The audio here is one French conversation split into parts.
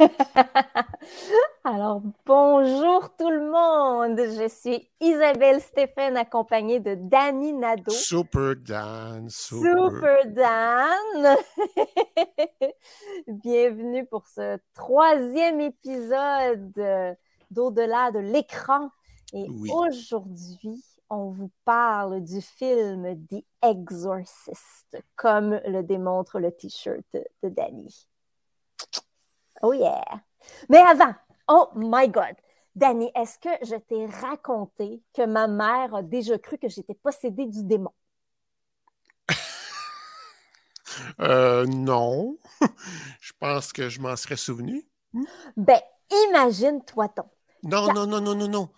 Alors, bonjour tout le monde. Je suis Isabelle Stéphane, accompagnée de Danny Nadeau. Super Dan. Super, Super Dan. Bienvenue pour ce troisième épisode d'Au-delà de l'écran. Et Oui. aujourd'hui, on vous parle du film The Exorcist, comme le démontre le t-shirt de Danny. Oh yeah! Mais avant, oh my God! Danny, est-ce que je t'ai raconté que ma mère a déjà cru que j'étais possédée du démon? Euh, non. je pense que je m'en serais souvenu. Ben, imagine-toi donc. Non, non, non, non, non, non.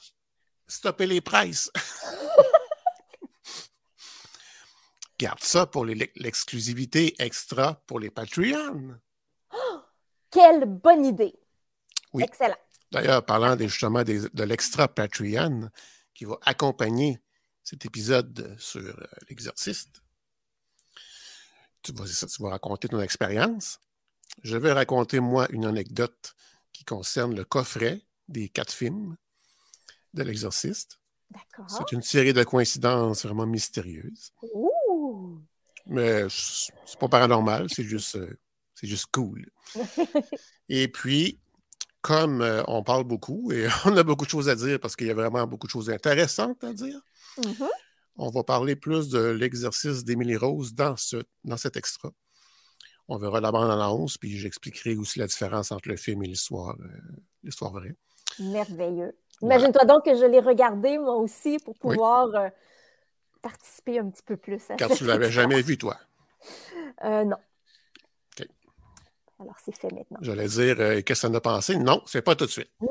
Stoppez les presses. Garde ça pour l'exclusivité extra pour les Patreons. Quelle bonne idée! Oui. Excellent. D'ailleurs, parlant des- justement des- de l'extra Patreon qui va accompagner cet épisode sur euh, l'exorciste, tu vas, ça, tu vas raconter ton expérience. Je vais raconter, moi, une anecdote qui concerne le coffret des quatre films de l'exorciste. D'accord. C'est une série de coïncidences vraiment mystérieuses. Ouh! Mais c'est pas paranormal, c'est juste, euh, c'est juste cool. Et puis, comme euh, on parle beaucoup et on a beaucoup de choses à dire parce qu'il y a vraiment beaucoup de choses intéressantes à dire, Mhm. on va parler plus de l'exercice d'Émilie Rose dans, ce, dans cet extra. On verra la bande-annonce, puis j'expliquerai aussi la différence entre le film et l'histoire, euh, l'histoire vraie. Merveilleux. Imagine-toi donc que je l'ai regardé moi aussi pour Oui. pouvoir euh, participer un petit peu plus à Car tu l'avais histoire. jamais vu, toi. Non. Alors, c'est fait maintenant. J'allais dire, euh, qu'est-ce que ça en a pensé? Non, c'est pas tout de suite. Non!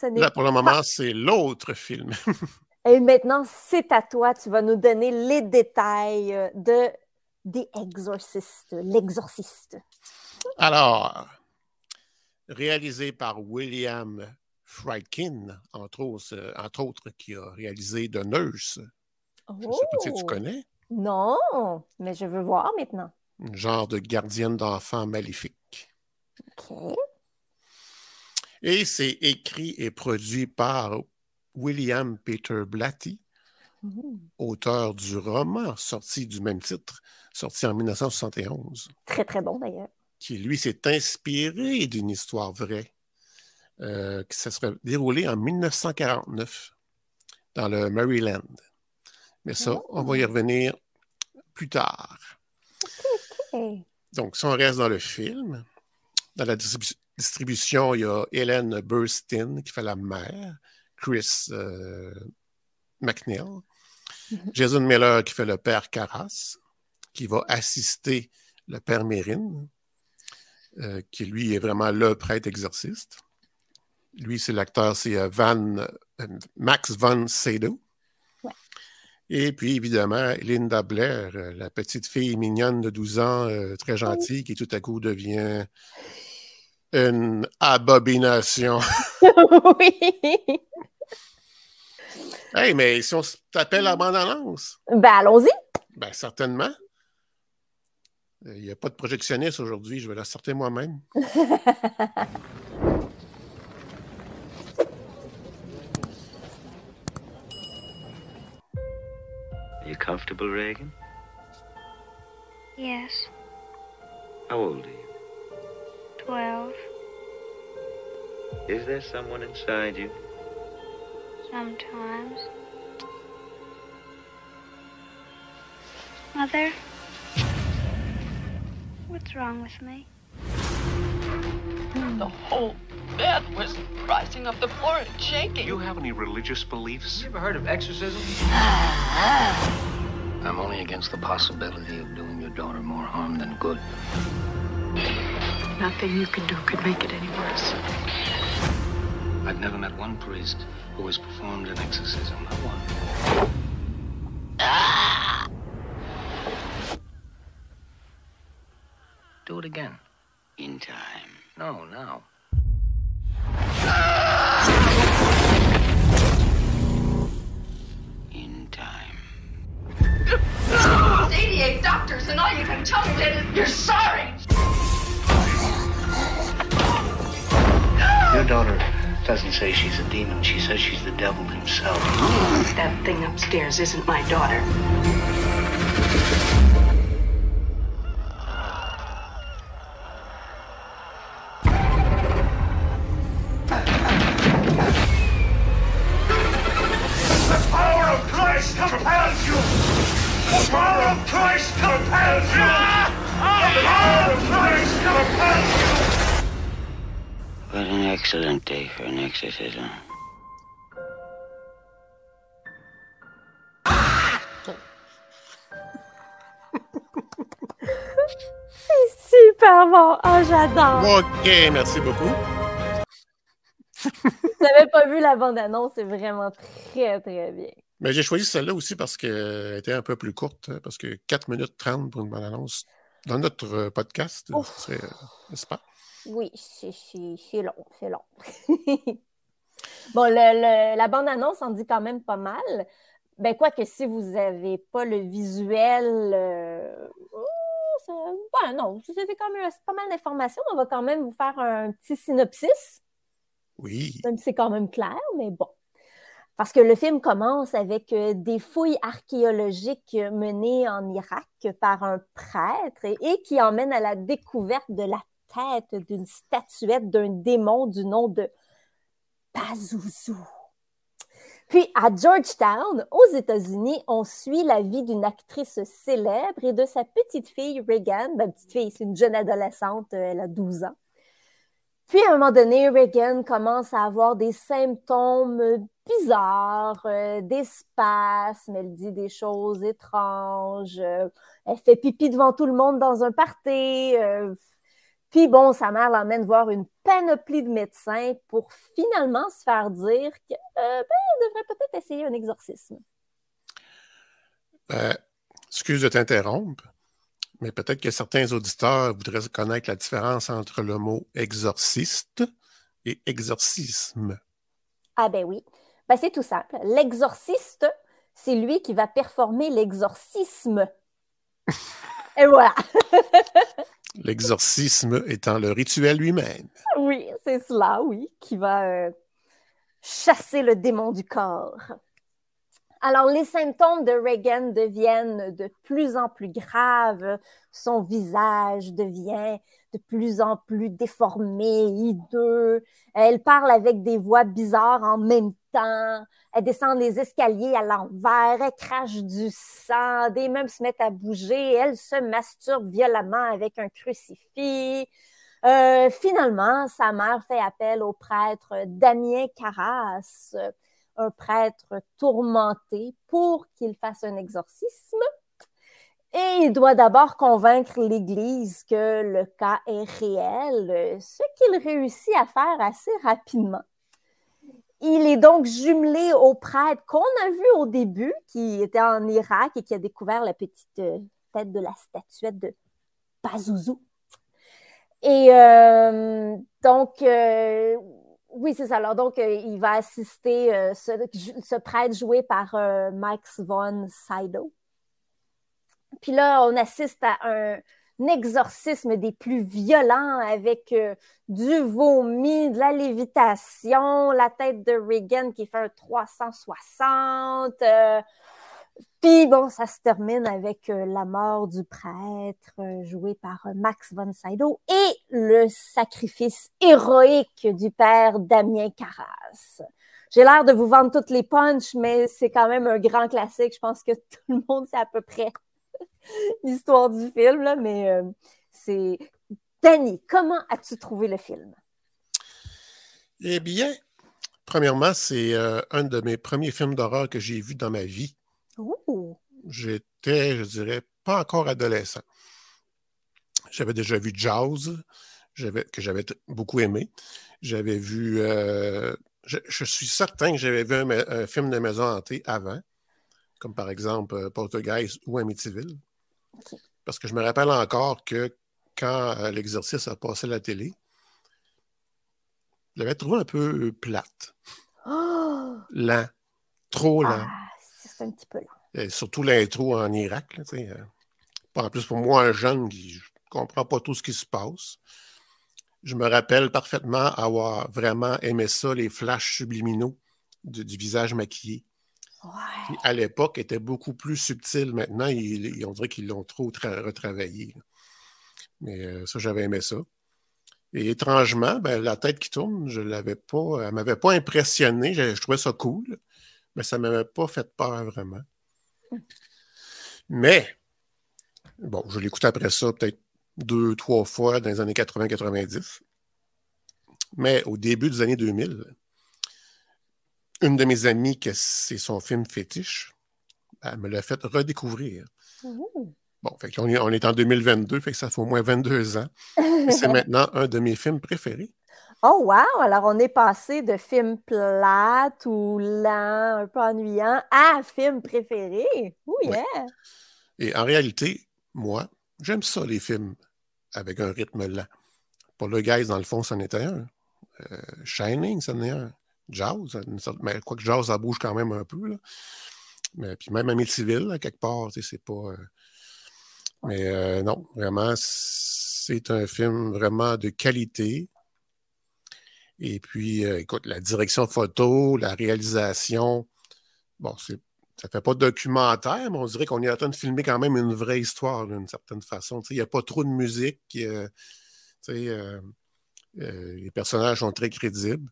Ce n'est Là, pour le moment, c'est l'autre film. Et maintenant, c'est à toi. Tu vas nous donner les détails euh, de The Exorcist, l'exorciste. Alors, réalisé par William Friedkin, entre autres, euh, entre autres, qui a réalisé The Nurse. Je ne sais pas si tu Oh! connais. Non, mais je veux voir maintenant. Genre de gardienne d'enfants maléfique. OK. Et c'est écrit et produit par William Peter Blatty, Mhm. auteur du roman sorti du même titre, sorti en 1971, Très, très bon d'ailleurs. qui, lui, s'est inspiré d'une histoire vraie euh, qui se serait déroulée en 1949 dans le Maryland. Mais ça, on va y revenir plus tard. Donc, si on reste dans le film, dans la distribu- distribution, il y a Hélène Burstyn qui fait la mère, Chris euh, McNeil, Mhm. Jason Miller qui fait le père Carras, qui va assister le père Mérine, euh, qui lui est vraiment le prêtre exorciste. Lui, c'est l'acteur, c'est euh, Van, Max Sydow. Ouais. Et puis, évidemment, Linda Blair, la petite fille mignonne de 12 ans, euh, très gentille, qui tout à coup devient une abomination. oui. hey, mais si on tapait la bande-annonce, Ben, allons-y. ben certainement. Il n'y a pas de projectionniste aujourd'hui, je vais la sortir moi-même. Are you comfortable, Reagan? Yes, How old are you? 12, Is there someone inside you? sometimes. Mother? What's wrong with me? The whole bed was rising up the floor and shaking. you have any religious beliefs? You ever heard of exorcism? I'm only against the possibility of doing your daughter more harm than good. Nothing you can do could make it any worse. I've never met one priest who has performed an exorcism. Not one. Ah! Do it again. In time. No, now. In time. 88 doctors, and all you can tell me is you're sorry. Daughter doesn't say she's a demon. She says she's the devil himself. That thing upstairs isn't my daughter. Exorcism. C'est super bon. Oh, j'adore. OK, merci beaucoup. Vous n'avez pas vu la bande-annonce, c'est vraiment très, très bien. Mais j'ai choisi celle-là aussi parce qu'elle était un peu plus courte, hein, parce que 4 minutes 30 pour une bande-annonce dans notre euh, podcast, Ouf. ce serait, euh, n'est-ce pas? Oui, c'est long, c'est long. bon, le- le- la bande-annonce en dit quand même pas mal. Ben, quoi que si vous n'avez pas le visuel, euh, oh, ça- ben non, vous avez quand même pas mal d'informations. On va quand même vous faire un petit synopsis, Oui. même si c'est quand même clair, mais bon. Parce que le film commence avec euh, des fouilles archéologiques menées en Irak par un prêtre et, et qui emmènent à la découverte de la d'une statuette d'un démon du nom de Pazuzu. Puis à Georgetown, aux États-Unis, on suit la vie d'une actrice célèbre et de sa petite fille Reagan. Ben, petite fille, c'est une jeune adolescente, euh, elle a 12 ans. Puis à un moment donné, Reagan commence à avoir des symptômes bizarres, euh, des spasmes, elle dit des choses étranges, euh, elle fait pipi devant tout le monde dans un party. euh, puis bon, sa mère l'emmène voir une panoplie de médecins pour finalement se faire dire qu'elle devrait peut-être essayer un exorcisme. Euh, excuse de t'interrompre, mais peut-être que certains auditeurs voudraient connaître la différence entre le mot exorciste et exorcisme. Ah ben oui, ben, c'est tout simple. L'exorciste, c'est lui qui va performer l'exorcisme. Et voilà. L'exorcisme étant le rituel lui-même. Oui, c'est cela, oui, qui va euh, chasser le démon du corps. Alors, les symptômes de Reagan deviennent de plus en plus graves. Son visage devient de plus en plus déformé, hideux. Elle parle avec des voix bizarres en même temps. Elle descend les escaliers à l'envers. Elle crache du sang. Des meubles se mettent à bouger. Elle se masturbe violemment avec un crucifix. Euh, finalement, sa mère fait appel au prêtre Damien Carras, un prêtre tourmenté, pour qu'il fasse un exorcisme. Et il doit d'abord convaincre l'Église que le cas est réel, ce qu'il réussit à faire assez rapidement. Il est donc jumelé au prêtre qu'on a vu au début, qui était en Irak et qui a découvert la petite euh, tête de la statuette de Pazuzu. Et euh, donc, euh, oui, c'est ça. Alors, donc, euh, il va assister euh, ce, ce, prêtre joué par euh, Max von Sydow. Puis là, on assiste à un, exorcisme des plus violents avec euh, du vomi, de la lévitation, la tête de Reagan qui fait un 360. Puis bon, ça se termine avec euh, la mort du prêtre euh, joué par euh, Max von Sydow et le sacrifice héroïque du père Damien Carras. J'ai l'air de vous vendre toutes les punches, mais c'est quand même un grand classique. Je pense que tout le monde sait à peu près l'histoire du film, mais c'est... Danny, comment as-tu trouvé le film? Eh bien, premièrement, c'est un de mes premiers films d'horreur que j'ai vu dans ma vie. J'étais, je dirais, pas encore adolescent. J'avais déjà vu Jaws, que j'avais beaucoup aimé. J'avais vu. Euh, je, je, suis certain que j'avais vu un, un, film de maison hantée avant, comme par exemple euh, Poltergeist ou Amityville. Okay. Parce que je me rappelle encore que quand euh, l'exercice a passé à la télé, je l'avais trouvé un peu plate. Oh! Lent. Trop lent. Ah, c'est un petit peu. Et surtout l'intro en Irak. Là, euh, en plus, pour moi, un jeune qui ne comprend pas tout ce qui se passe. je me rappelle parfaitement avoir vraiment aimé ça, les flashs subliminaux du, du visage maquillé. Ouais. À l'époque, était beaucoup plus subtil. Maintenant, ils- ils- on dirait qu'ils l'ont trop tra- retravaillé. là. Mais euh, ça, j'avais aimé ça. Et étrangement, ben, la tête qui tourne, je l'avais pas, elle m'avait pas impressionné. Je, je trouvais ça cool, mais ça m'avait pas fait peur vraiment. Mais, bon, je l'écoutais après ça peut-être deux, trois fois dans les années 80-90. Mais au début des années 2000, une de mes amies, que c'est son film fétiche, elle me l'a fait redécouvrir. Bon, fait on, est, on est en 2022, fait que ça fait au moins 22 ans. C'est maintenant un de mes films préférés. Oh wow! Alors on est passé de film plate ou lent, un peu ennuyant, à film préféré. Oh Ouais. yeah! Et en réalité, moi, j'aime ça, les films avec un rythme lent. Pour le Guys, dans le fond, c'en était un. Euh, Shining, c'en est un. Sorte- mais quoique Jaws, ça bouge quand même un peu. Là. Mais, puis même Amityville, là, quelque part, c'est pas. euh, Mais euh, non, vraiment, c'est un film vraiment de qualité. Et puis, euh, écoute, la direction photo, la réalisation, bon, c'est ça fait pas de documentaire, mais on dirait qu'on est en train de filmer quand même une vraie histoire d'une certaine façon. Il n'y a pas trop de musique. euh, euh, les personnages sont très crédibles.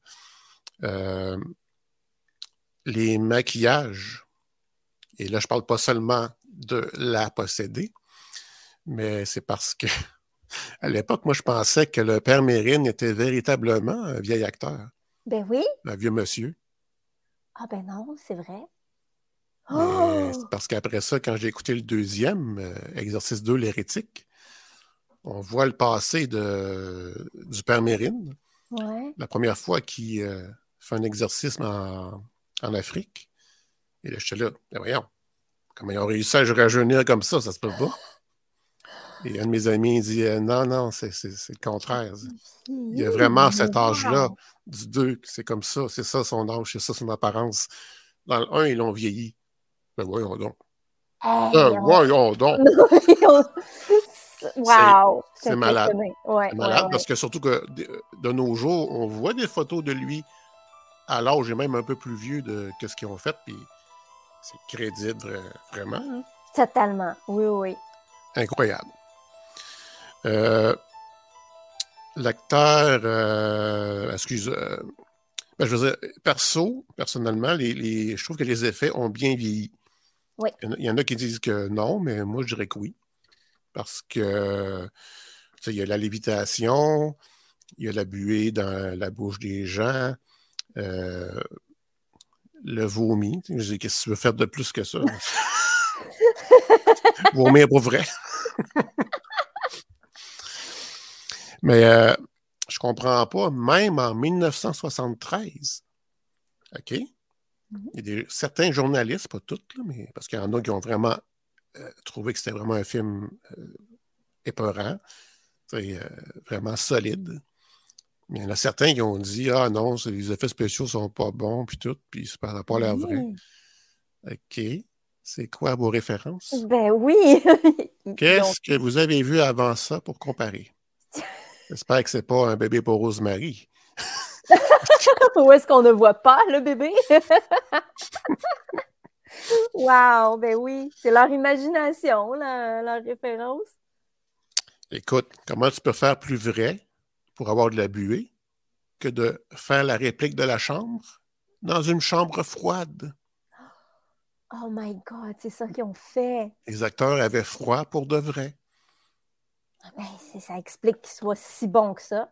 Les maquillages, et là, je parle pas seulement de la possédée, mais c'est parce que à l'époque, moi, je pensais que le père Mérine était véritablement un vieil acteur, Ben oui. un vieux monsieur. Ah ben non, c'est vrai. Oh! c'est parce qu'après ça, quand j'ai écouté le deuxième, euh, Exercice 2, l'hérétique, on voit le passé de, du père Mérine, Ouais. la première fois qu'il euh, fait un exercice en, en Afrique. Et là, j'étais là, Ben voyons, comment ils ont réussi à rajeunir comme ça, ça se peut pas. Et un de mes amis il dit euh, non, non, c'est le contraire. Il y a vraiment cet âge-là du 2, c'est comme ça, c'est ça son âge, c'est ça son apparence. Dans le 1, ils l'ont vieilli. Ben voyons donc. Hey, Ben on- voyons donc. wow! c'est malade. Ouais, C'est malade ouais, parce que surtout que de, de nos jours, on voit des photos de lui à l'âge et même un peu plus vieux de que ce qu'ils ont fait, puis c'est crédible euh, vraiment. hein. Totalement. Oui, oui. Incroyable. Euh, L'acteur, euh, excuse, euh, ben, je veux dire, perso, personnellement, les, les- je trouve que les effets ont bien vieilli. Oui. Il y en a- qui disent que non, mais moi, je dirais que oui. Parce que, tu sais, il y a la lévitation, il y a la buée dans la bouche des gens, euh, le vomi. Je dis, qu'est-ce que tu veux faire de plus que ça? Vomir pour vrai. Mais euh, je comprends pas, même en 1973, OK? Il y a des- certains journalistes, pas tous, là, mais parce qu'il y en a qui ont vraiment euh, trouvé que c'était vraiment un film euh, épeurant, euh, vraiment solide. Mais il y en a certains qui ont dit Ah non, les effets spéciaux sont pas bons, puis tout, puis ça n'a pas l'air vrai. OK. C'est quoi vos références? Ben oui! Qu'est-ce que vous avez vu avant ça pour comparer? J'espère que c'est pas un bébé pour Rosemary. Où est-ce qu'on ne voit pas le bébé? wow! Ben oui, c'est leur imagination, la- leur référence. Écoute, comment tu peux faire plus vrai pour avoir de la buée que de faire la réplique de la chambre dans une chambre froide? Oh my God, c'est ça qu'ils ont fait. Les acteurs avaient froid pour de vrai. Ben, ça explique qu'ils soient si bons que ça.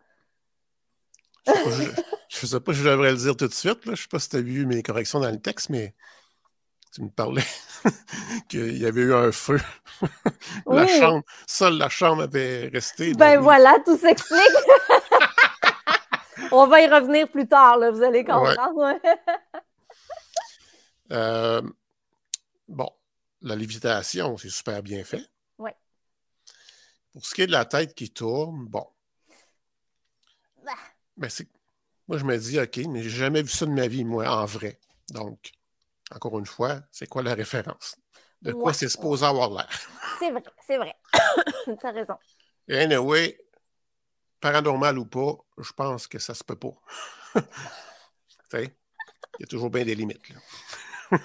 Je je sais pas si je devrais le dire tout de suite. Là. Je sais pas si tu as vu mes corrections dans le texte, mais tu me parlais qu'il y avait eu un feu. la Oui. chambre, seule la chambre avait resté. Ben Donc, voilà, tout s'explique. On va y revenir plus tard, là, vous allez comprendre. ouais. Euh, bon, la lévitation, c'est super bien fait. Pour ce qui est de la tête qui tourne, bon. Ah. Ben, c'est... Moi, je me dis, OK, mais j'ai jamais vu ça de ma vie, moi, en vrai. Donc, encore une fois, c'est quoi la référence? De quoi Ouais. c'est supposé avoir l'air? C'est vrai, c'est vrai. T'as raison. Et Anyway, paranormal ou pas, je pense que ça se peut pas. Tu sais, Il y a toujours bien des limites. là.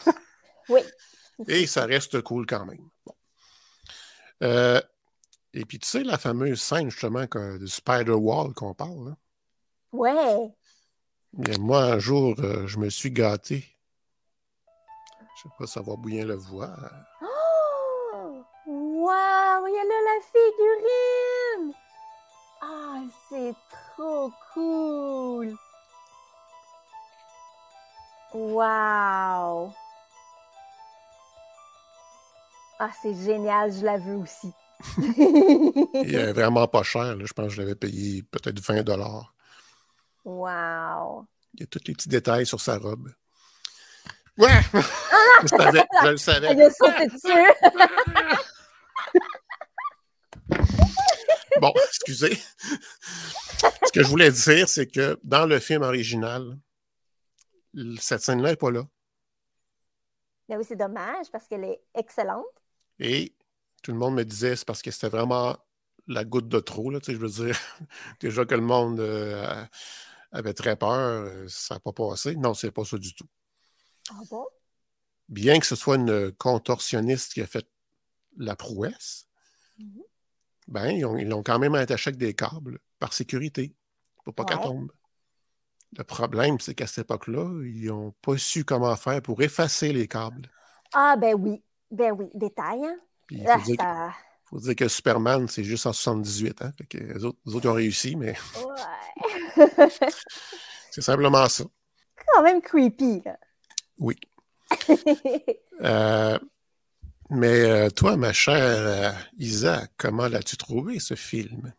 Oui. Et ça reste cool quand même. Bon. Euh, et puis, tu sais, la fameuse scène, justement, que- du Spider-Wall qu'on parle, là? Ouais. Bien, moi, un jour, euh, je me suis gâté. Je sais pas si ça va bien le voir. Oh! Wow! Il y a là la figurine! Ah, c'est trop cool! Wow! Ah, c'est génial, je la veux aussi. Il est vraiment pas cher. là. Je pense que je l'avais payé peut-être 20 dollars. wow! Il y a tous les petits détails sur sa robe. Ouais! je, savais, je le savais. Elle a sauté dessus! Bon, excusez. Ce que je voulais dire, c'est que dans le film original, cette scène-là n'est pas là. Mais oui, c'est dommage parce qu'elle est excellente. Et tout le monde me disait c'est parce que c'était vraiment la goutte de trop. Là, je veux dire, déjà que le monde euh, avait très peur, euh, ça n'a pas passé. Non, c'est pas ça du tout. Ah bon? Bien que ce soit une contorsionniste qui a fait la prouesse, Mhm. ben, ils ont- ils l'ont quand même attaché avec des câbles par sécurité pour pas qu'elle tombe. Le problème, c'est qu'à cette époque-là, ils n'ont pas su comment faire pour effacer les câbles. Ah, ben oui. Ben oui. Détail, hein? Il Ah, faut, dire que, ça... faut dire que Superman, c'est juste en 78. Hein? Que les, autres, les autres, ils ont réussi, mais Ouais. c'est simplement ça. Quand même creepy, là. Oui. Euh, mais euh, toi, ma chère euh, Isa, comment l'as-tu trouvé, ce film?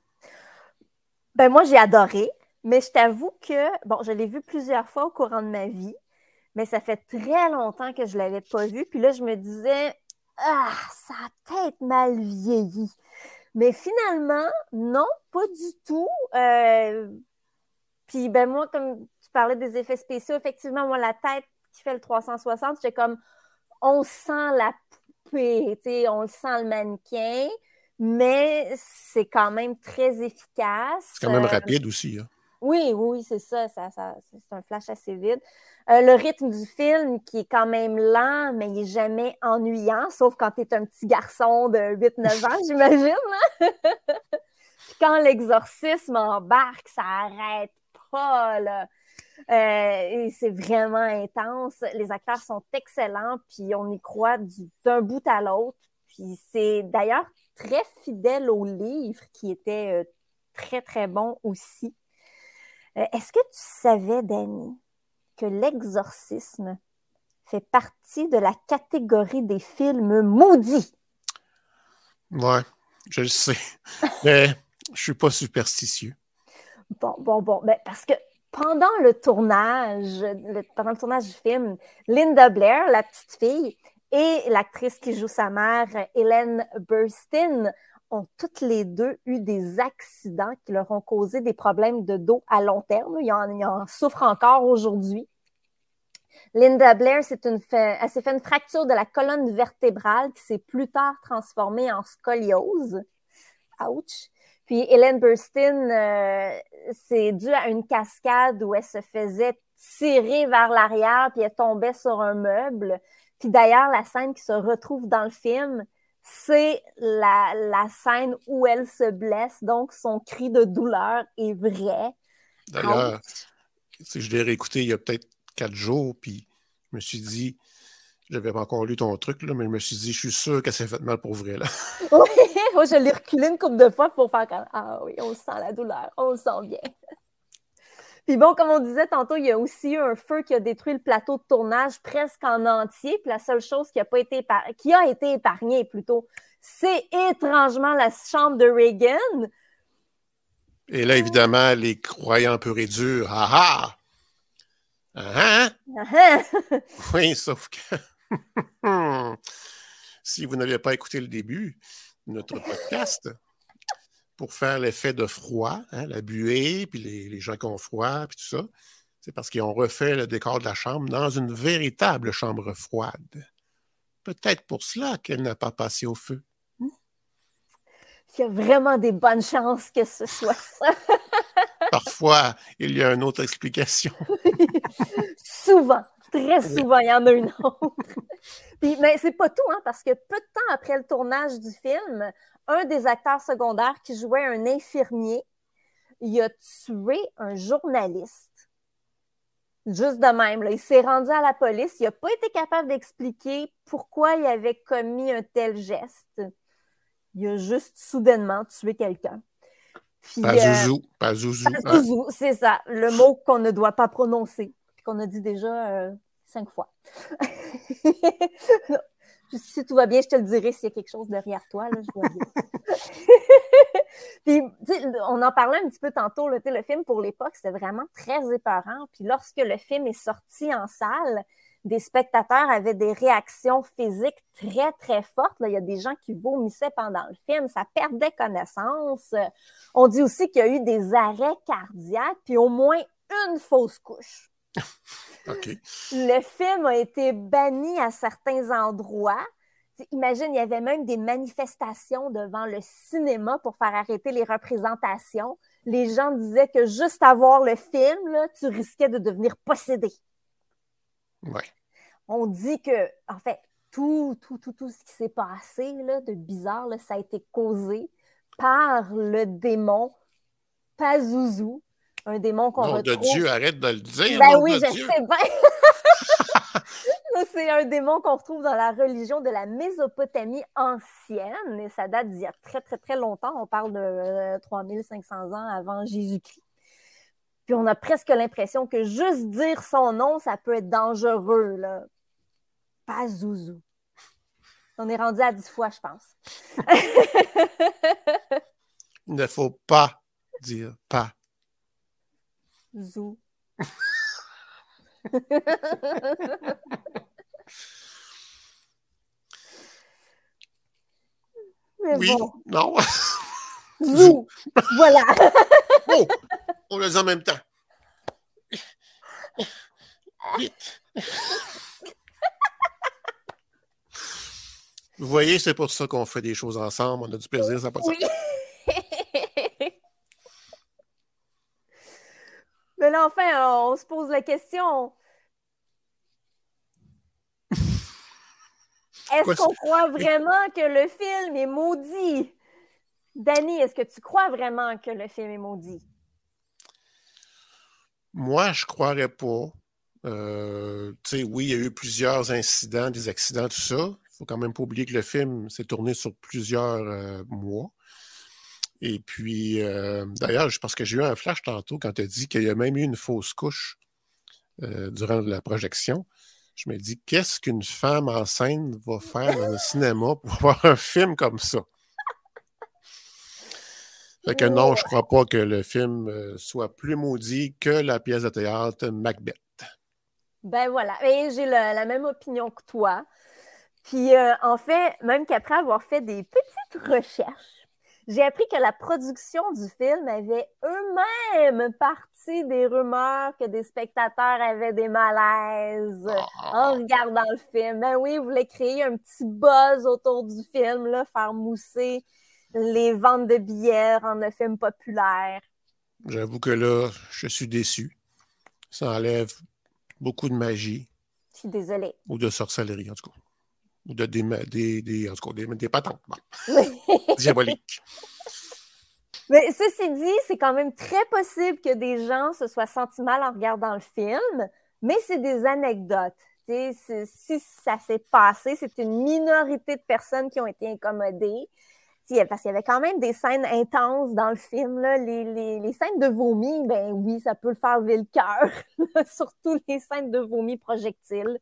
Ben moi, j'ai adoré, mais je t'avoue que, bon, je l'ai vu plusieurs fois au courant de ma vie, mais ça fait très longtemps que je ne l'avais pas vu. Puis là, je me disais, ah, ça a peut-être mal vieilli. Mais finalement, non, pas du tout. Euh, Puis ben moi, comme tu parlais des effets spéciaux, effectivement, moi, la tête qui fait le 360, j'étais comme, on sent la poupée, tu sais, on le sent le mannequin, mais c'est quand même très efficace. C'est quand même Euh, rapide aussi. hein. Oui, oui, c'est ça, ça, ça- c'est un flash assez vite. Euh, le rythme du film qui est quand même lent, mais il n'est jamais ennuyant, sauf quand tu es un petit garçon de 8-9 ans, j'imagine. Puis quand l'exorcisme embarque, ça arrête pas. Là. Euh, c'est vraiment intense. Les acteurs sont excellents, puis on y croit du- d'un bout à l'autre. Puis c'est d'ailleurs très fidèle au livre, qui était euh, très, très bon aussi. Euh, Est-ce que tu savais, Danny, que l'exorcisme fait partie de la catégorie des films maudits? Ouais, je le sais. Mais je suis pas superstitieux. Bon, bon, bon. Ben, parce que pendant le tournage, le- pendant le tournage du film, Linda Blair, la petite fille, et l'actrice qui joue sa mère, Hélène Burstyn, ont toutes les deux eu des accidents qui leur ont causé des problèmes de dos à long terme. Ils en, en souffrent encore aujourd'hui. Linda Blair, une elle s'est fait une fracture de la colonne vertébrale qui s'est plus tard transformée en scoliose. Ouch. Puis Hélène Burstyn, euh, c'est dû à une cascade où elle se faisait tirer vers l'arrière puis elle tombait sur un meuble. Puis d'ailleurs, la scène qui se retrouve dans le film, c'est la, la scène où elle se blesse. Donc, son cri de douleur est vrai. D'ailleurs, si je l'ai réécouté il y a peut-être quatre jours, puis je me suis dit, j'avais pas encore lu ton truc, là, mais je me suis dit, je suis sûr qu'elle s'est fait mal pour vrai. Là. Oui, moi, je l'ai reculé une couple de fois pour faire comme Ah oui, on sent la douleur, on le sent bien. Puis bon, comme on disait tantôt, il y a aussi eu un feu qui a détruit le plateau de tournage presque en entier. Puis la seule chose qui a, pas été épar- qui a été épargnée plutôt, c'est étrangement la chambre de Reagan. Et là, évidemment, les croyants purs et durs, ah ah! Ah ah! Ah, Oui, sauf que si vous n'avez pas écouté le début de notre podcast, pour faire l'effet de froid, hein, la buée, puis les, les gens qui ont froid, puis tout ça, c'est parce qu'ils ont refait le décor de la chambre dans une véritable chambre froide. Peut-être pour cela qu'elle n'a pas passé au feu. il y a vraiment des bonnes chances que ce soit ça. Parfois, il y a une autre explication. souvent, très souvent, il y en a une autre. Puis, mais c'est pas tout, hein, parce que peu de temps après le tournage du film, un des acteurs secondaires qui jouait un infirmier, il a tué un journaliste. Juste de même, là. il s'est rendu à la police, il n'a pas été capable d'expliquer pourquoi il avait commis un tel geste. Il a juste soudainement tué quelqu'un. Puis, Pas euh, zouzou, pas zouzou. Zouzou, c'est ça, le mot qu'on ne doit pas prononcer, qu'on a dit déjà euh, cinq fois. si tout va bien, je te le dirai s'il y a quelque chose derrière toi, là, je vois bien. Puis, on en parlait un petit peu tantôt, là, le film pour l'époque, c'était vraiment très épeurant. Puis lorsque le film est sorti en salle, des spectateurs avaient des réactions physiques très, très fortes. Là. Il y a des gens qui vomissaient pendant le film, ça perdait connaissance. On dit aussi qu'il y a eu des arrêts cardiaques, puis au moins une fausse couche. Le film a été banni à certains endroits. Imagine, il y avait même des manifestations devant le cinéma pour faire arrêter les représentations. Les gens disaient que juste à voir le film, là, tu risquais de devenir possédé. Ouais. On dit que, en fait, tout, tout, tout, tout ce qui s'est passé là, de bizarre, là, ça a été causé par le démon Pazuzu, un démon qu'on Nom retrouve. de Dieu, arrête de le dire. Ben oui, je Dieu. sais bien. C'est un démon qu'on retrouve dans la religion de la Mésopotamie ancienne et ça date d'il y a très, très, très longtemps. On parle de euh, 3500 ans avant Jésus-Christ. Puis on a presque l'impression que juste dire son nom, ça peut être dangereux. Là. Pazuzu. On est rendu à 10 fois, je pense. Il ne faut pas dire pas. Zou. Mais Oui, bon, non. zou. Voilà. Oh, on le dit en même temps. Vite. Vous voyez, c'est pour ça qu'on fait des choses ensemble. On a du plaisir, ça n'a pas de sens. Oui. Mais là, enfin, on se pose la question. Est-ce qu'on croit vraiment que le film est maudit? Danny, est-ce que tu crois vraiment que le film est maudit? Moi, je ne croirais pas. Euh, tu sais, oui, il y a eu plusieurs incidents, des accidents, tout ça. Il faut quand même pas oublier que le film s'est tourné sur plusieurs euh, mois. Et puis, euh, d'ailleurs, je- parce que j'ai eu un flash tantôt quand tu as dit qu'il y a même eu une fausse couche euh, durant la projection. Je me dis, qu'est-ce qu'une femme enceinte va faire dans le cinéma pour voir un film comme ça? Fait que non, je crois pas que le film euh, soit plus maudit que la pièce de théâtre Macbeth. Ben voilà, et j'ai la, la même opinion que toi. Puis euh, en fait, même qu'après avoir fait des petites recherches, j'ai appris que la production du film avait eux-mêmes parti des rumeurs que des spectateurs avaient des malaises en regardant le film. Ben oui, ils voulaient créer un petit buzz autour du film, là, faire mousser les ventes de billets, rendre le film populaire. J'avoue que là, je suis déçu. Ça enlève beaucoup de magie Je suis désolée. ou de sorcellerie, en tout cas. Ou de des, des, des- en tout cas, des, des patentes bon, diaboliques. Mais ceci dit, c'est quand même très possible que des gens se soient sentis mal en regardant le film, mais c'est des anecdotes. Si ça s'est passé, c'est une minorité de personnes qui ont été incommodées. Tu sais, Parce qu'il y avait quand même des scènes intenses dans le film. Là. Les, les- les scènes de vomi, ben oui, ça peut le faire lever le cœur. Surtout les scènes de vomi projectiles.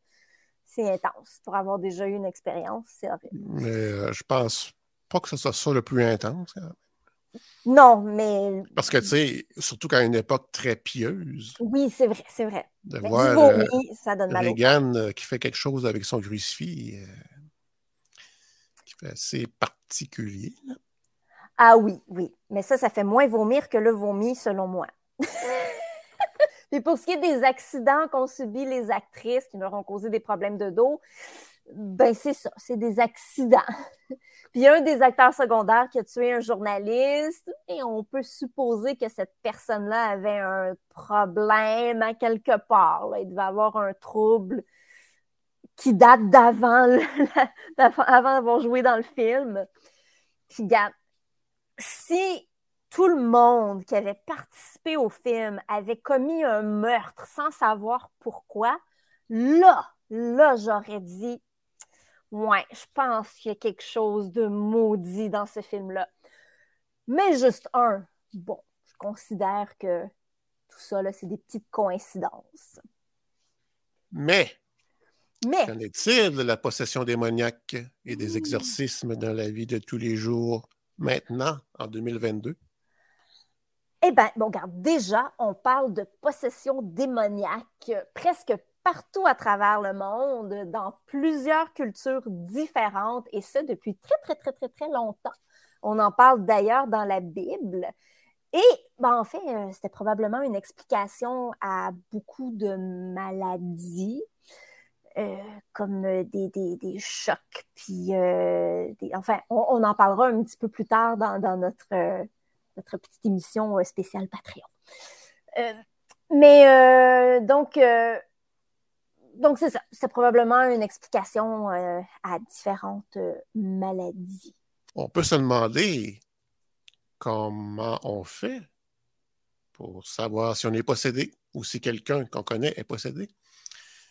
C'est intense. Pour avoir déjà eu une expérience, c'est horrible. Mais euh, je pense pas que ce soit ça le plus intense. Non, mais Parce que, tu sais, surtout qu'à une époque très pieuse, oui, c'est vrai, c'est vrai. de Mais voir euh, vomi, ça donne mal Reagan euh, qui fait quelque chose avec son crucifix, qui fait assez particulier. là. Ah oui, oui. Mais ça, ça fait moins vomir que le vomi, selon moi. Et pour ce qui est des accidents qu'ont subis les actrices qui leur ont causé des problèmes de dos, ben c'est ça, c'est des accidents. Puis il y a un des acteurs secondaires qui a tué un journaliste et on peut supposer que cette personne-là avait un problème à quelque part. Il devait avoir un trouble qui date d'avant avant d'avoir joué dans le film. Puis, regarde, si tout le monde qui avait participé au film avait commis un meurtre sans savoir pourquoi, là, là, j'aurais dit Ouais, je pense qu'il y a quelque chose de maudit dans ce film-là. Mais juste un, bon, je considère que tout ça, là, c'est des petites coïncidences. Mais, Mais, qu'en est-il de la possession démoniaque et des exorcismes dans la vie de tous les jours maintenant, en 2022? Eh bien, bon, regarde, déjà, on parle de possession démoniaque presque partout à travers le monde, dans plusieurs cultures différentes, et ce depuis très, très, très, très, très longtemps. On en parle d'ailleurs dans la Bible. Et ben, en fait, euh, c'était probablement une explication à beaucoup de maladies, euh, comme des, des, des, chocs. Puis, euh, enfin, on, on, en parlera un petit peu plus tard dans, dans notre, euh, notre petite émission spéciale Patreon. mais donc, donc, c'est ça. C'est probablement une explication euh, à différentes euh, maladies. On peut se demander comment on fait pour savoir si on est possédé ou si quelqu'un qu'on connaît est possédé.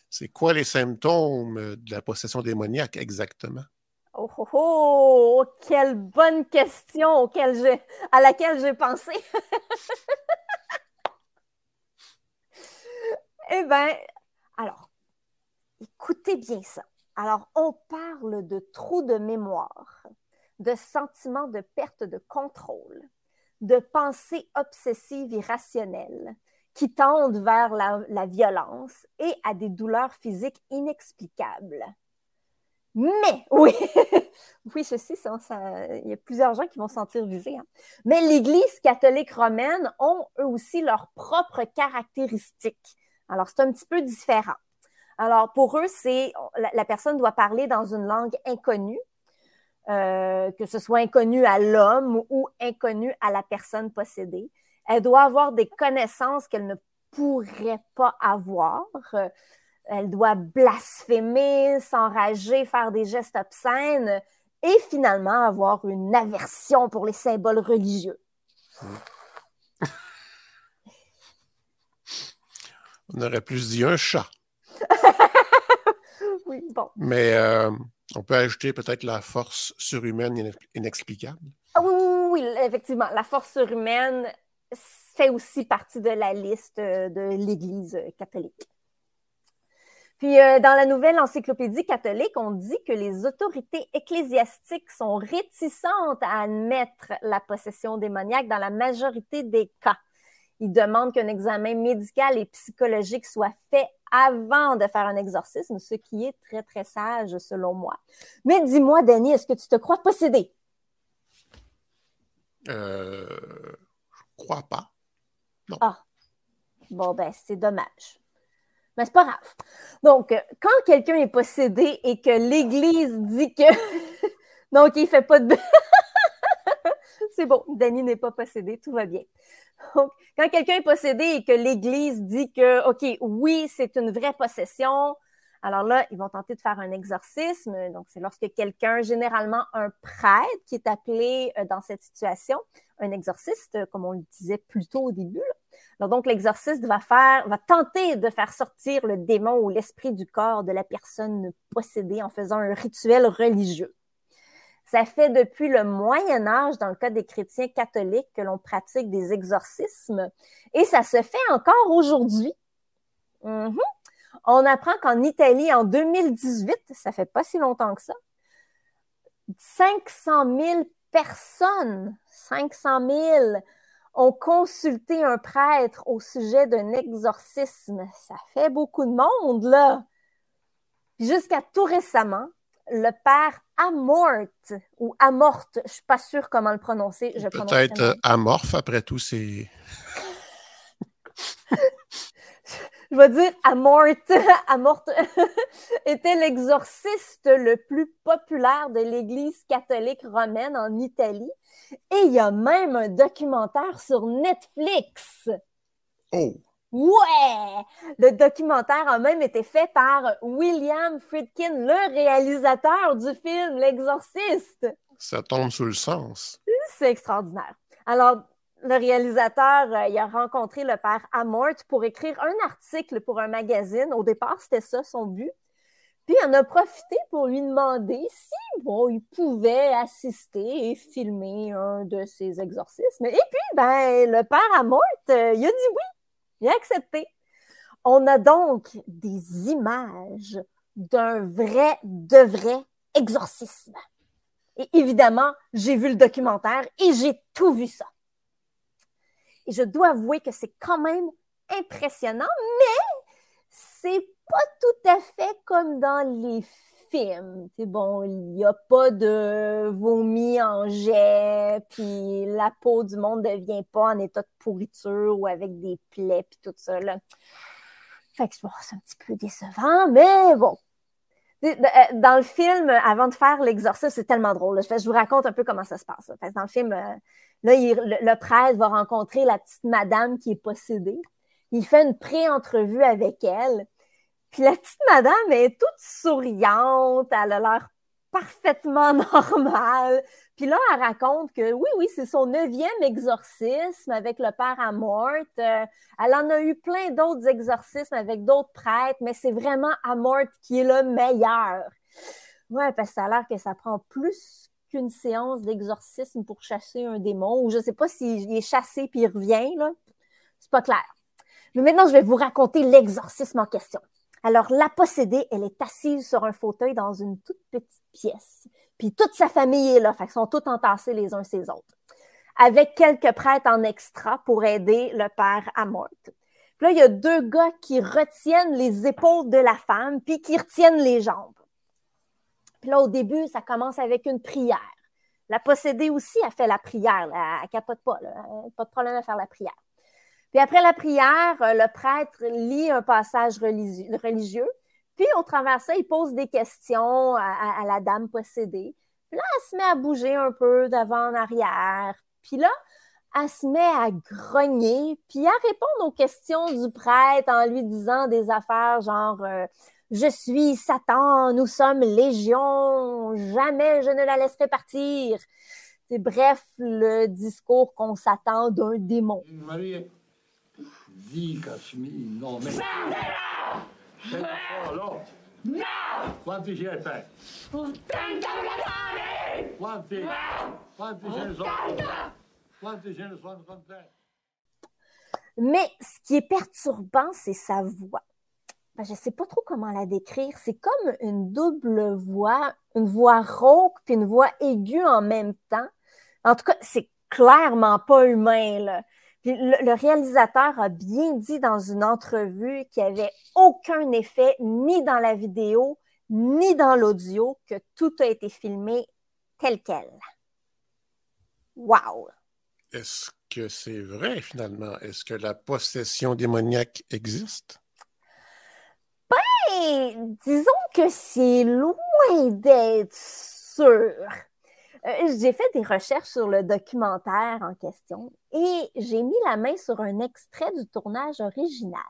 C'est quoi les symptômes de la possession démoniaque exactement? Oh, oh, oh! Quelle bonne question à laquelle j'ai pensé. eh bien, alors, Écoutez bien ça. Alors, on parle de trous de mémoire, de sentiments de perte de contrôle, de pensées obsessives irrationnelles qui tendent vers la violence et à des douleurs physiques inexplicables. Mais, oui, oui, je sais, il y a plusieurs gens qui vont se sentir visés. Hein. Mais l'Église catholique romaine ont eux aussi leurs propres caractéristiques. Alors, c'est un petit peu différent. Alors, pour eux, c'est la, personne doit parler dans une langue inconnue, euh, que ce soit inconnue à l'homme ou inconnue à la personne possédée. Elle doit avoir des connaissances qu'elle ne pourrait pas avoir. Elle doit blasphémer, s'enrager, faire des gestes obscènes et finalement avoir une aversion pour les symboles religieux. On aurait plus dit un chat. oui, bon. Mais euh, on peut ajouter peut-être la force surhumaine inexplicable. Ah, oui, oui, oui, effectivement. La force surhumaine fait aussi partie de la liste de l'Église catholique. Puis, euh, dans la nouvelle encyclopédie catholique, on dit que les autorités ecclésiastiques sont réticentes à admettre la possession démoniaque dans la majorité des cas. Ils demandent qu'un examen médical et psychologique soit fait avant de faire un exorcisme, ce qui est très, très sage selon moi. Mais dis-moi, Danny, est-ce que tu te crois possédé? Euh, je crois pas. Non. Ah. Bon, ben, c'est dommage. Mais c'est pas grave. Donc, quand quelqu'un est possédé et que l'Église dit que. Donc, il fait pas de. c'est bon, Danny n'est pas possédé, tout va bien. Donc, quand quelqu'un est possédé et que l'Église dit que, OK, oui, c'est une vraie possession, alors là, ils vont tenter de faire un exorcisme. Donc, c'est lorsque quelqu'un, généralement un prêtre, qui est appelé euh, dans cette situation, un exorciste, comme on le disait plus tôt au début. Alors, donc, l'exorciste va faire, va tenter de faire sortir le démon ou l'esprit du corps de la personne possédée en faisant un rituel religieux. Ça fait depuis le Moyen Âge, dans le cas des chrétiens catholiques, que l'on pratique des exorcismes et ça se fait encore aujourd'hui. Mm -hmm. On apprend qu'en Italie, en 2018, ça fait pas si longtemps que ça, 500 000 personnes, 500 000 ont consulté un prêtre au sujet d'un exorcisme. Ça fait beaucoup de monde, là. Jusqu'à tout récemment, le père Amort ou Amorte, je ne suis pas sûre comment le prononcer. Peut-être amorphe, après tout, c'est. je vais dire Amort, Amort était l'exorciste le plus populaire de l'Église catholique romaine en Italie. Et il y a même un documentaire sur Netflix. Oh! Ouais! Le documentaire a même été fait par William Friedkin, le réalisateur du film L'Exorciste. Ça tombe sous le sens. C'est extraordinaire. Alors, le réalisateur, euh, il a rencontré le père Amort pour écrire un article pour un magazine. Au départ, c'était ça son but. Puis, en a profité pour lui demander si, il pouvait assister et filmer un de ses exorcismes. Et puis, ben, le père Amort, euh, il a dit oui. Il a accepté. On a donc des images d'un vrai, de vrai exorcisme. Et évidemment, j'ai vu le documentaire et j'ai tout vu ça. Et je dois avouer que c'est quand même impressionnant, mais c'est pas tout à fait comme dans les films. Bon, il n'y a pas de vomi en jet, puis la peau du monde ne devient pas en état de pourriture ou avec des plaies, puis tout ça. Là. Fait que bon, c'est un petit peu décevant, mais bon. Euh, dans le film, avant de faire l'exorcisme, c'est tellement drôle. Je vous raconte un peu comment ça se passe. Dans le film, euh, le, prêtre va rencontrer la petite madame qui est possédée. Il fait une pré-entrevue avec elle. Puis la petite madame est toute souriante, elle a l'air parfaitement normale. Puis là, elle raconte que oui, oui, c'est son neuvième exorcisme avec le père Amort. Euh, elle en a eu plein d'autres exorcismes avec d'autres prêtres, mais c'est vraiment Amort qui est le meilleur. Ouais, parce que ça a l'air que ça prend plus qu'une séance d'exorcisme pour chasser un démon, ou je ne sais pas s'il est chassé puis il revient, là. C'est pas clair. Mais maintenant, je vais vous raconter l'exorcisme en question. Alors, la possédée, elle est assise sur un fauteuil dans une toute petite pièce. Puis toute sa famille est là, fait qu'ils sont tous entassés les uns ces autres. Avec quelques prêtres en extra pour aider le père à mort. Puis là, il y a deux gars qui retiennent les épaules de la femme, puis qui retiennent les jambes. Puis là, au début, ça commence avec une prière. La possédée aussi a fait la prière. Elle capote pas. Pas de problème à faire la prière. Puis après la prière, euh, le prêtre lit un passage religieux. Puis au travers ça, il pose des questions à, la dame possédée. Puis là, elle se met à bouger un peu d'avant en arrière. Puis là, elle se met à grogner, puis à répondre aux questions du prêtre en lui disant des affaires genre euh, je suis Satan, nous sommes légion, jamais je ne la laisserai partir. C'est bref le discours qu'on s'attend d'un démon. Marie, dis Cachemire, non mais. Quanti ce ne fai? 80 Quanti? Quanti ce ne sono? Quanti ce ne sono con te? Mais ce qui est perturbant, c'est sa voix. Ben, je ne sais pas trop comment la décrire. C'est comme une double voix, une voix rauque puis une voix aiguë en même temps. En tout cas, c'est clairement pas humain. Là. Le, réalisateur a bien dit dans une entrevue qu'il n'y avait aucun effet ni dans la vidéo ni dans l'audio, que tout a été filmé tel quel. Wow! Est-ce que c'est vrai finalement? Est-ce que la possession démoniaque existe? disons que c'est loin d'être sûr. Euh, j'ai fait des recherches sur le documentaire en question et j'ai mis la main sur un extrait du tournage original.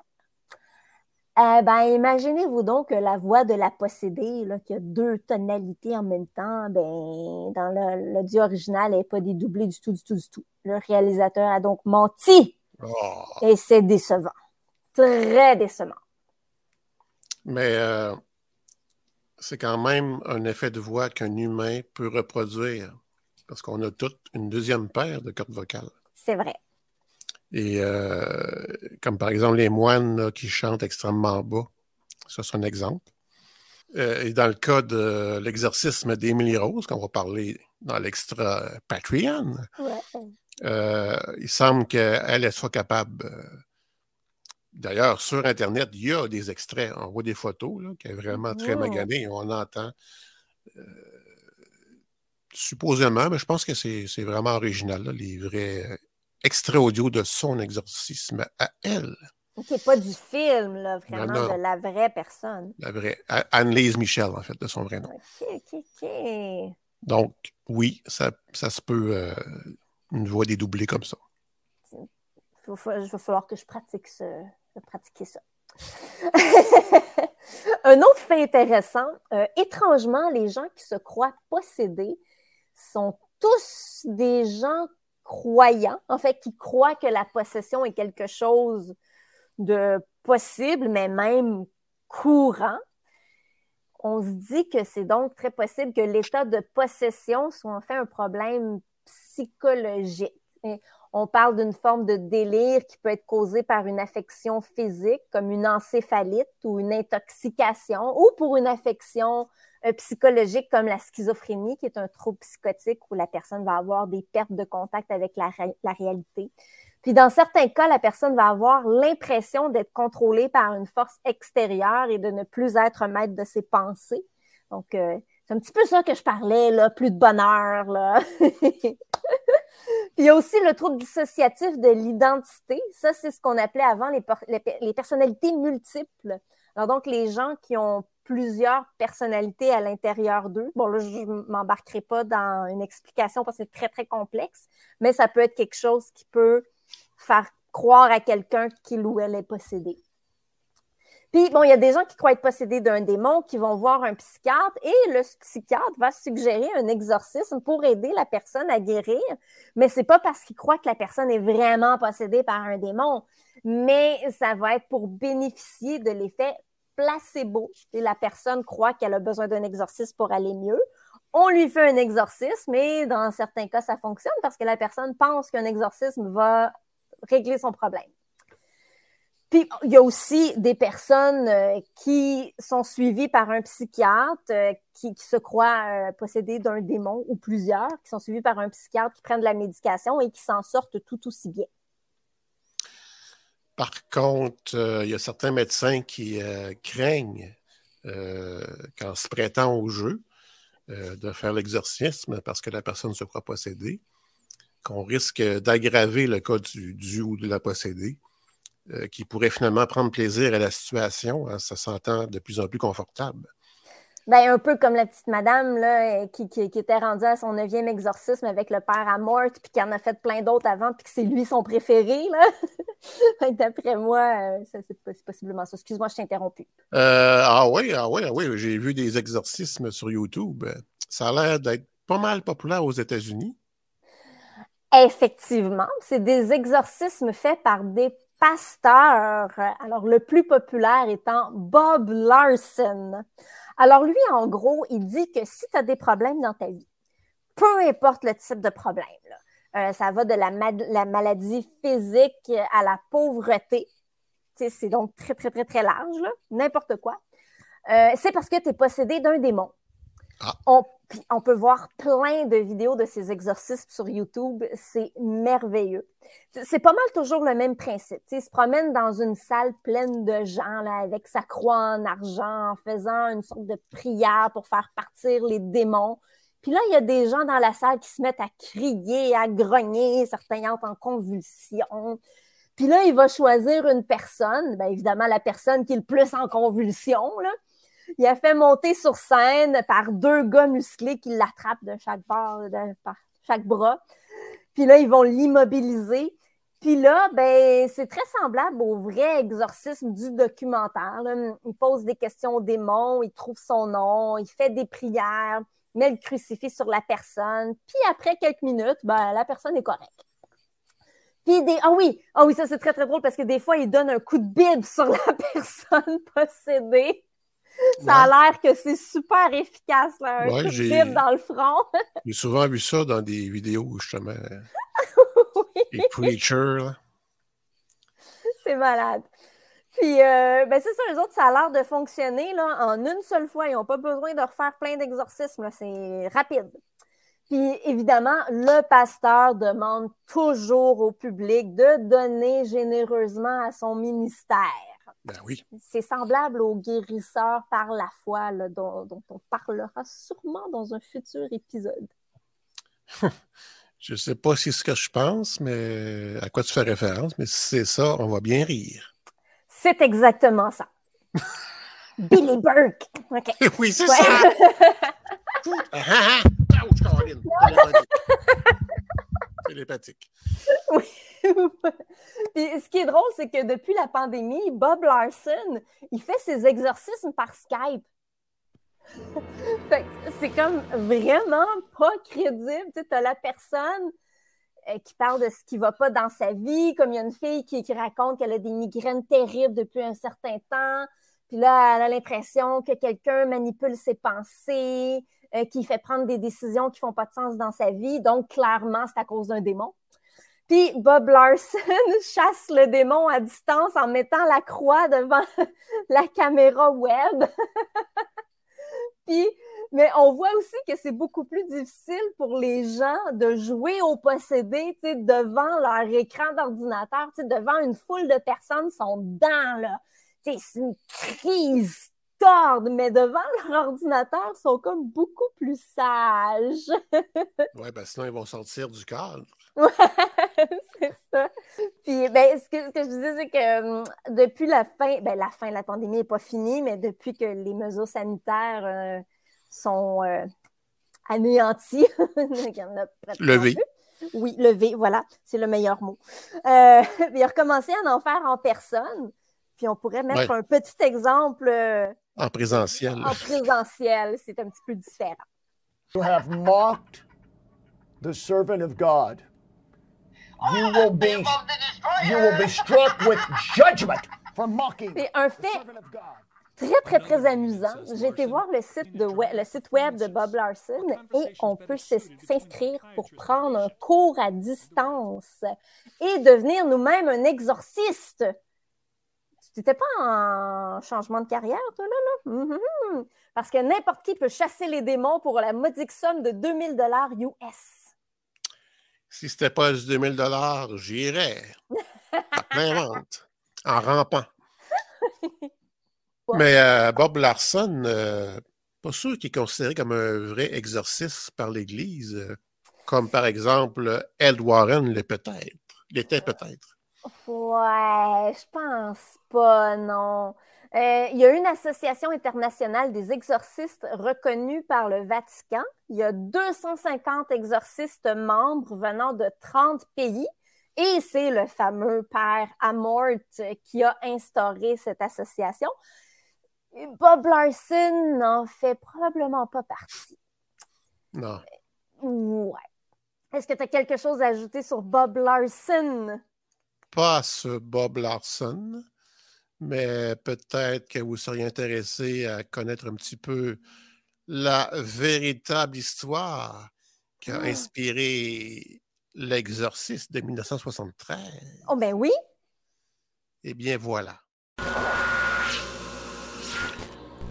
Euh, ben, imaginez-vous donc que la voix de la possédée, là, qui a deux tonalités en même temps, ben, dans l'audio original, elle n'est pas dédoublée du tout, du tout, du tout. Le réalisateur a donc menti. Oh. Et c'est décevant. Très décevant. Mais euh, c'est quand même un effet de voix qu'un humain peut reproduire parce qu'on a toutes une deuxième paire de cordes vocales. C'est vrai. Et euh, comme par exemple les moines qui chantent extrêmement bas, ça c'est un exemple. Euh, et dans le cas de l'exorcisme d'Emily Rose, qu'on va parler dans l'extra Patreon, il semble qu'elle elle soit capable D'ailleurs, sur Internet, il y a des extraits. On voit des photos là, qui est vraiment très oh. magané. On entend euh, supposément, mais je pense que c'est vraiment original, les vrais extraits audio de son exorcisme à elle. OK, pas du film, là, vraiment, Non, non. de la vraie personne. La vraie. Anne-Lise Michel, en fait, de son vrai nom. OK, OK, OK. Donc, oui, ça, ça se peut euh, une voix dédoublée comme ça. Il va, fa- il va falloir que je pratique ça. Je vais pratiquer ça. Un autre fait intéressant, euh, étrangement, les gens qui se croient possédés sont tous des gens croyants, en fait, qui croient que la possession est quelque chose de possible, mais même courant. On se dit que c'est donc très possible que l'état de possession soit en fait un problème psychologique. On parle d'une forme de délire qui peut être causée par une affection physique, comme une encéphalite ou une intoxication, ou pour une affection euh, psychologique comme la schizophrénie, qui est un trouble psychotique où la personne va avoir des pertes de contact avec la, ré- la réalité. Puis dans certains cas, la personne va avoir l'impression d'être contrôlée par une force extérieure et de ne plus être maître de ses pensées. Donc, euh, c'est un petit peu ça que je parlais, là, plus de bonheur, là. Il y a aussi le trouble dissociatif de l'identité. Ça, c'est ce qu'on appelait avant les, les pe- les personnalités multiples. Donc, les gens qui ont plusieurs personnalités à l'intérieur d'eux. Bon, là, je ne m'embarquerai pas dans une explication parce que c'est très, très complexe, mais ça peut être quelque chose qui peut faire croire à quelqu'un qu'il ou elle est possédé. Bon, il y a des gens qui croient être possédés d'un démon qui vont voir un psychiatre et le psychiatre va suggérer un exorcisme pour aider la personne à guérir. Mais c'est pas parce qu'il croit que la personne est vraiment possédée par un démon, mais ça va être pour bénéficier de l'effet placebo. Et la personne croit qu'elle a besoin d'un exorcisme pour aller mieux. On lui fait un exorcisme et dans certains cas, ça fonctionne parce que la personne pense qu'un exorcisme va régler son problème. Puis, il y a aussi des personnes euh, qui sont suivies par un psychiatre euh, qui, se croient euh, possédés d'un démon ou plusieurs, qui sont suivis par un psychiatre qui prennent de la médication et qui s'en sortent tout aussi bien. Par contre, euh, il y a certains médecins qui craignent, qu'en se prêtant au jeu, de faire l'exorcisme parce que la personne se croit possédée, qu'on risque d'aggraver le cas du, du ou de la possédée, euh, qui pourrait finalement prendre plaisir à la situation en se sentant de plus en plus confortable? Ben, un peu comme la petite madame là, euh, qui, qui, qui était rendue à son neuvième exorcisme avec le père à mort, puis qui en a fait plein d'autres avant, puis que c'est lui son préféré. D'après moi, euh, c'est poss- possiblement ça. Excuse-moi, je t'ai interrompu. Euh, ah oui, ah oui, ah oui, j'ai vu des exorcismes sur YouTube. Ça a l'air d'être pas mal populaire aux États-Unis. Effectivement, c'est des exorcismes faits par des pasteurs. Alors, le plus populaire étant Bob Larson. Alors, lui, en gros, il dit que si tu as des problèmes dans ta vie, peu importe le type de problème, euh, ça va de la, ma- la maladie physique à la pauvreté. C'est donc très, très, très, très large, n'importe quoi. Euh, c'est parce que tu es possédé d'un démon. Ah. On, peut voir plein de vidéos de ces exorcismes sur YouTube. C'est merveilleux. C'est- pas mal toujours le même principe. Il se promène dans une salle pleine de gens là, avec sa croix en argent, en faisant une sorte de prière pour faire partir les démons. Puis là, il y a des gens dans la salle qui se mettent à crier, à grogner, certains entrent en convulsion. Puis là, il va choisir une personne, bien évidemment la personne qui est le plus en convulsion. Là. Il a fait monter sur scène par deux gars musclés qui l'attrapent de chaque bord, de, chaque bras. Puis là, ils vont l'immobiliser. Puis là, ben, c'est très semblable au vrai exorcisme du documentaire. Il pose des questions au démon, il trouve son nom, il fait des prières, met le crucifix sur la personne. Puis après quelques minutes, ben, la personne est correcte. Puis des. Ah oui, ah oui, ça c'est très très drôle parce que des fois, il donne un coup de bide sur la personne possédée. Ça a l'air que c'est super efficace, là, un Ouais, coup de dans le front. J'ai souvent vu ça dans des vidéos, justement. euh, Oui. Les preachers, là. C'est malade. Puis, euh, ben c'est ça, les autres, ça a l'air de fonctionner là, en une seule fois. Ils n'ont pas besoin de refaire plein d'exorcismes. C'est rapide. Puis, évidemment, le pasteur demande toujours au public de donner généreusement à son ministère. Ben oui. C'est semblable au guérisseur par la foi là, dont, dont on parlera sûrement dans un futur épisode. Je sais pas si c'est ce que je pense, mais à quoi tu fais référence, mais si c'est ça, on va bien rire. C'est exactement ça. Billy Burke. Oui, c'est Ouais. ça. Ah, ah, ah. Ouch. Télépathique. Oui. Ce qui est drôle, c'est que depuis la pandémie, Bob Larson, il fait ses exorcismes par Skype. C'est comme vraiment pas crédible. Tu as la personne euh, qui parle de ce qui va pas dans sa vie, comme il y a une fille qui raconte qu'elle a des migraines terribles depuis un certain temps. Puis là, elle a l'impression que quelqu'un manipule ses pensées, euh, qui fait prendre des décisions qui font pas de sens dans sa vie. Donc, clairement, c'est à cause d'un démon. Puis Bob Larson chasse le démon à distance en mettant la croix devant la caméra web. Puis, mais on voit aussi que c'est beaucoup plus difficile pour les gens de jouer au possédé devant leur écran d'ordinateur, devant une foule de personnes sont dedans, là. C'est une crise mais devant leur ordinateur, ils sont comme beaucoup plus sages. Ouais, ben sinon, ils vont sortir du cadre. Ouais, c'est ça. Puis, ben, ce que, ce que je disais, c'est que hum, depuis la fin, ben, la fin de la pandémie n'est pas finie, mais depuis que les mesures sanitaires euh, sont euh, anéanties, il y en a pratiquement Levé. Oui, levé, voilà, c'est le meilleur mot. Euh, il a recommencé à en faire en personne. Puis on pourrait mettre Ouais. un petit exemple euh, En présentiel. en présentiel, c'est un petit peu différent. You have mocked the servant of God. You will be you will be struck with judgment for mocking C'est un fait très, très, très amusant. J'ai été voir le site, de web, le site web de Bob Larson et on peut s'inscrire pour prendre un cours à distance et devenir nous-mêmes un exorciste. Tu n'étais pas en changement de carrière, toi, là? là? Mhm. Parce que n'importe qui peut chasser les démons pour la modique somme de 2000 dollars US. Si c'était pas du 2000 j'irais. À plein ventre. En rampant. Mais euh, Bob Larson, euh, pas sûr qu'il est considéré comme un vrai exorciste par l'Église, euh, comme par exemple Ed Warren l'est peut-être. L'était peut-être. Ouais, je pense pas, non. Euh, il y a une association internationale des exorcistes reconnue par le Vatican. Il y a 250 exorcistes membres venant de 30 pays. Et c'est le fameux père Amort qui a instauré cette association. Bob Larson n'en fait probablement pas partie. Non. Ouais. Est-ce que tu as quelque chose à ajouter sur Bob Larson? Pas ce Bob Larson, mais peut-être que vous seriez intéressé à connaître un petit peu la véritable histoire qui a Ah. inspiré L'Exorciste de 1973. Oh, ben oui. Eh bien, voilà.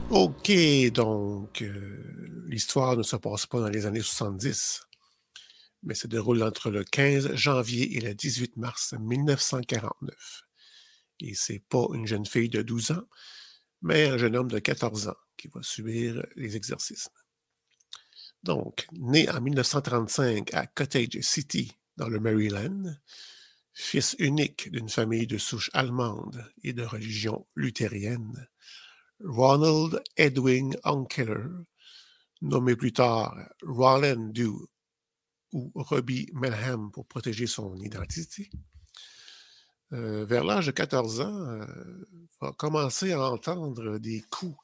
OK, donc, euh, l'histoire ne se passe pas dans les années 70, mais se déroule entre le 15 janvier et le 18 mars 1949. Et c'est pas une jeune fille de 12 ans, mais un jeune homme de 14 ans qui va subir les exorcismes. Donc, né en 1935 à Cottage City, dans le Maryland, fils unique d'une famille de souche allemande et de religion luthérienne, Ronald Edwin Onkeller, nommé plus tard Roland Dew ou Robbie Melham pour protéger son identité, euh, vers l'âge de 14 ans, euh, va commencer à entendre des coups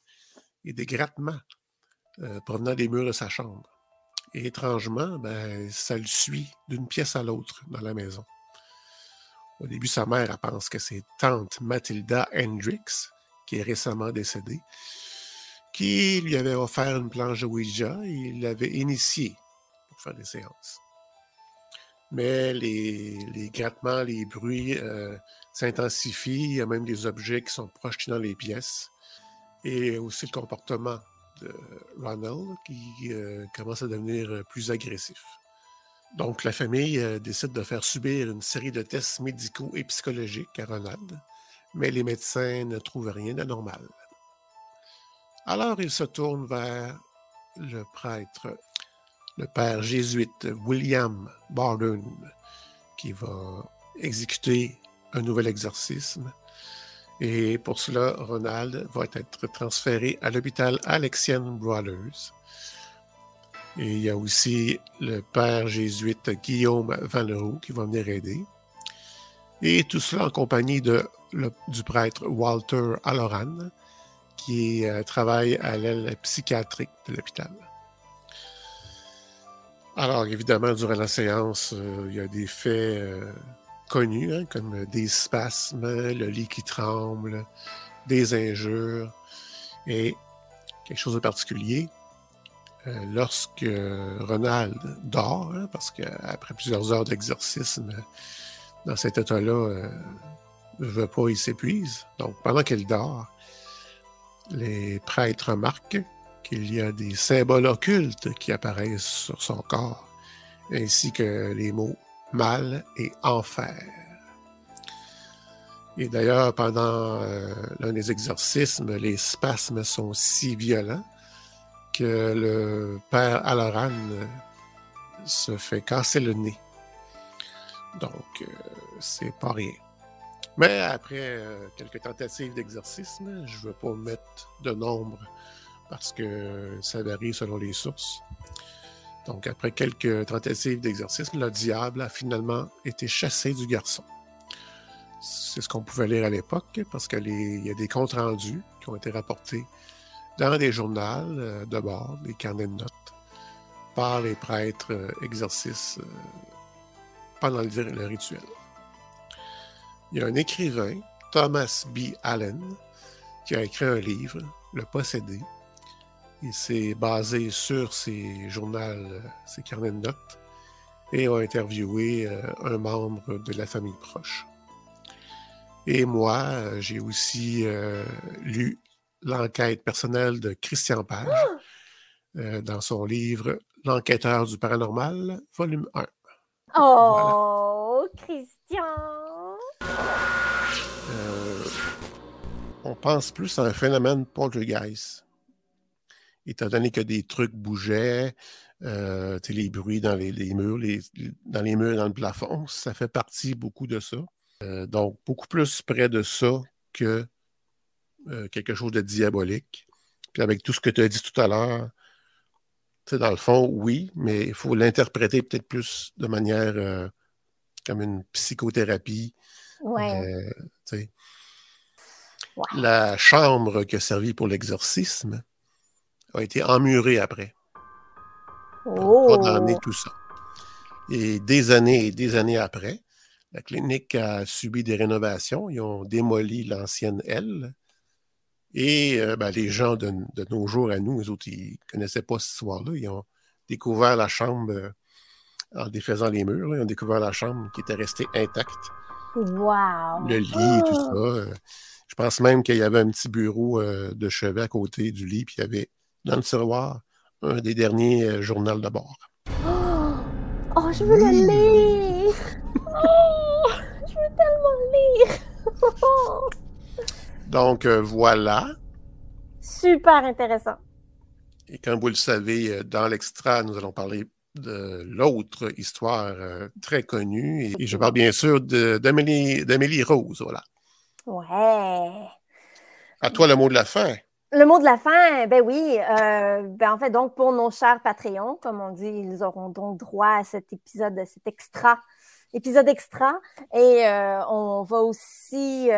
et des grattements euh, provenant des murs de sa chambre. Et étrangement, ben, ça le suit d'une pièce à l'autre dans la maison. Au début, sa mère pense que c'est tante Mathilda Hendricks, qui est récemment décédée, qui lui avait offert une planche de Ouija et l'avait initiée faire des séances. Mais les, grattements, les bruits euh, s'intensifient, il y a même des objets qui sont projetés dans les pièces, et aussi le comportement de Ronald qui euh, commence à devenir euh, plus agressif. Donc, la famille décide de faire subir une série de tests médicaux et psychologiques à Ronald, mais les médecins ne trouvent rien d'anormal. Alors, ils se tournent vers le prêtre, le père jésuite William Bardon, qui va exécuter un nouvel exorcisme. Et pour cela, Ronald va être transféré à l'hôpital Alexian Brothers. Et il y a aussi le père jésuite Guillaume Vanleroux qui va venir aider. Et tout cela en compagnie du prêtre Walter Alloran, qui euh, travaille à l'aile psychiatrique de l'hôpital. Alors, évidemment, durant la séance, euh, il y a des faits euh, connus, hein, comme des spasmes, le lit qui tremble, des injures, et quelque chose de particulier. lorsque Ronald dort, hein, parce qu'après plusieurs heures d'exorcisme, dans cet état-là, ne veut pas, il s'épuise. Donc, pendant qu'il dort, les prêtres remarquent qu'il y a des symboles occultes qui apparaissent sur son corps, ainsi que les mots mal et enfer. Et d'ailleurs, pendant euh, l'un des exorcismes, les spasmes sont si violents que le père Aloran se fait casser le nez. Donc, euh, c'est pas rien. Mais après euh, quelques tentatives d'exorcisme, je ne veux pas mettre de nombre parce que ça varie selon les sources. Donc, après quelques tentatives d'exorcisme, le diable a finalement été chassé du garçon. C'est ce qu'on pouvait lire à l'époque parce qu'il y a des comptes rendus qui ont été rapportés dans des journaux euh, de bord, des carnets de notes, par les prêtres euh, exorcistes pendant le rituel. Il y a un écrivain, Thomas B. Allen, qui a écrit un livre, Le Possédé. Il s'est basé sur ses journaux, ses carnets de notes, et a interviewé euh, un membre de la famille proche. Et moi, j'ai aussi euh, lu l'enquête personnelle de Christian Page euh, dans son livre L'enquêteur du paranormal, volume 1. Oh, Christian! Euh, on pense plus à un phénomène poltergeist. Étant donné que des trucs bougeaient, euh, les bruits dans les, murs, dans les murs, dans le plafond, ça fait partie beaucoup de ça. Euh, donc, beaucoup plus près de ça que quelque chose de diabolique. Puis avec tout ce que tu as dit tout à l'heure, dans le fond, oui, mais il faut l'interpréter peut-être plus de manière comme une psychothérapie Ouais. Euh, la chambre qui a servi pour l'exorcisme a été emmurée après. Oh. Condamné tout ça. Et des années et des années après, la clinique a subi des rénovations. Ils ont démoli l'ancienne aile. Et euh, ben, les gens de, nos jours à nous, les autres, ils ne connaissaient pas cette histoire-là. Ils ont découvert la chambre euh, en défaisant les murs. Ils ont découvert la chambre qui était restée intacte. Wow! Le lit et tout ça. Je pense même qu'il y avait un petit bureau euh, de chevet à côté du lit, puis il y avait dans le tiroir un des derniers euh, journaux de bord. Oh, oh je veux le lire! Oh, je veux tellement lire! Donc voilà. Super intéressant. Et comme vous le savez, dans l'extra, nous allons parler de l'autre histoire euh, très connue. Et, je parle bien sûr d'Amélie Rose, voilà. Ouais. À toi le mot de la fin. Le mot de la fin, ben oui. Euh, ben en fait, donc pour nos chers Patreons, comme on dit, ils auront donc droit à cet épisode, à cet extra, épisode extra. Et euh, on va aussi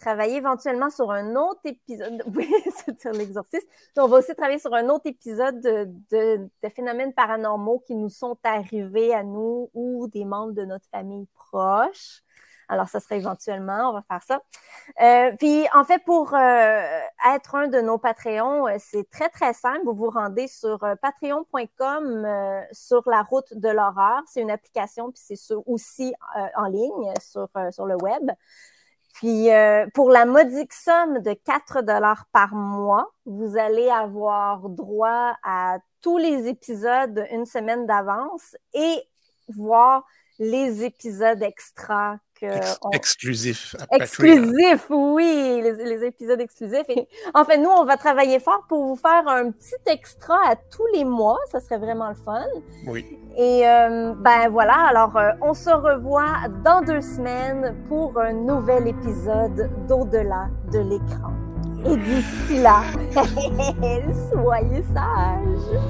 travailler éventuellement sur un autre épisode. Oui, c'est sur l'exorcisme. On va aussi travailler sur un autre épisode de, phénomènes paranormaux qui nous sont arrivés à nous ou des membres de notre famille proche. Alors, ça sera éventuellement, on va faire ça. Euh, puis, en fait, pour euh, être un de nos Patreons, euh, c'est très, très simple. Vous vous rendez sur patreon.com sur la route de l'horreur. C'est une application, puis c'est aussi en ligne sur, le web. Puis pour la modique somme de 4 dollars par mois, vous allez avoir droit à tous les épisodes une semaine d'avance et voir les épisodes extra euh, on- Exclusif à. Exclusif, oui, les, les épisodes exclusifs. Et, en fait, nous, on va travailler fort pour vous faire un petit extra à tous les mois. Ça serait vraiment le fun. Oui. Et euh, ben voilà, alors euh, on se revoit dans deux semaines pour un nouvel épisode d'Au-delà de l'écran. Et d'ici là, soyez sages.